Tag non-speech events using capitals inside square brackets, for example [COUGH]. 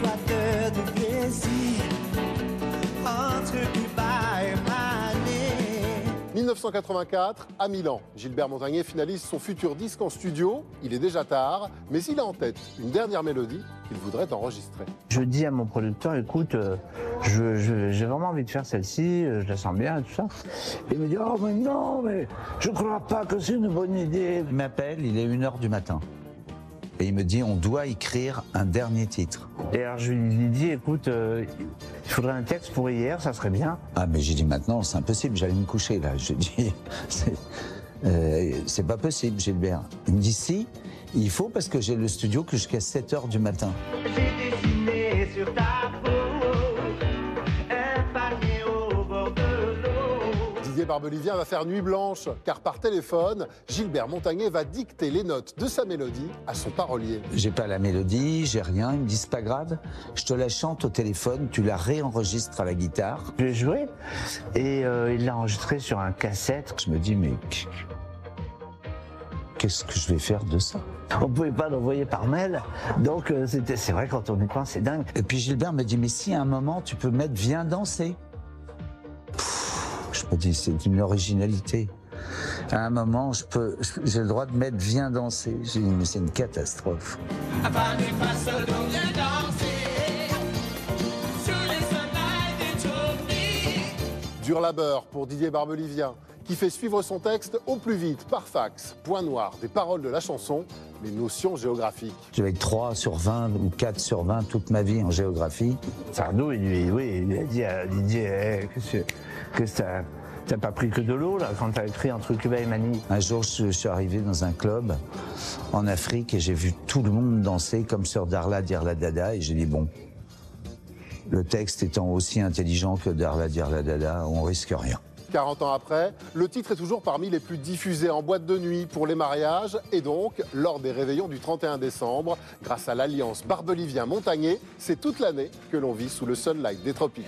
coiffeur de plaisir entre Cuba et Mané. 1984, à Milan, Gilbert Montagnier finalise son futur disque en studio. Il est déjà tard, mais il a en tête une dernière mélodie qu'il voudrait enregistrer. Je dis à mon producteur, écoute, euh, je- je- j'ai vraiment envie de faire celle-ci, euh, je la sens bien et tout ça. Il me dit, oh mais non, mais je crois pas que c'est une bonne idée. Il m'appelle, il est 1h du matin. Et il me dit, on doit écrire un dernier titre. Et alors je lui dis, écoute, euh, il faudrait un texte pour hier, ça serait bien. Ah, mais j'ai dit maintenant, c'est impossible, j'allais me coucher là. Je dis, [LAUGHS] c'est euh, c'est pas possible, Gilbert. Il me dit, si, il faut parce que j'ai le studio que jusqu'à 7 h du matin. J'ai dessiné sur ta Barbelivien va faire nuit blanche, car par téléphone, Gilbert Montagnier va dicter les notes de sa mélodie à son parolier. J'ai pas la mélodie, j'ai rien. Ils me disent, pas grave, je te la chante au téléphone, tu la réenregistres à la guitare. Je l'ai joué et euh, il l'a enregistré sur un cassette. Je me dis, mais qu'est-ce que je vais faire de ça? On pouvait pas l'envoyer par mail, donc euh, c'était, c'est vrai quand on y pense, c'est dingue. Et puis Gilbert me dit, mais si à un moment tu peux mettre Viens danser. C'est une originalité. À un moment, je peux, j'ai le droit de mettre Viens danser. J'ai dit, mais c'est une catastrophe. Dur labeur pour Didier Barbelivien, qui fait suivre son texte au plus vite par fax, point noir, des paroles de la chanson, les notions géographiques. J'avais 3 sur 20 ou 4 sur 20 toute ma vie en géographie. Sardou, il lui, oui, il lui a dit à Didier, eh, qu'est-ce que, qu'est-ce que t'as, pas pris que de l'eau là quand t'as écrit entre Cuba et Manille Un jour, je suis arrivé dans un club en Afrique et j'ai vu tout le monde danser comme sur Darla Dirla Dada et j'ai dit bon, le texte étant aussi intelligent que Darla Dirla Dada, on risque rien. 40 ans après, le titre est toujours parmi les plus diffusés en boîte de nuit pour les mariages et donc lors des réveillons du 31 décembre. Grâce à l'alliance Barbelivien-Montagnier, c'est toute l'année que l'on vit sous le sunlight des tropiques.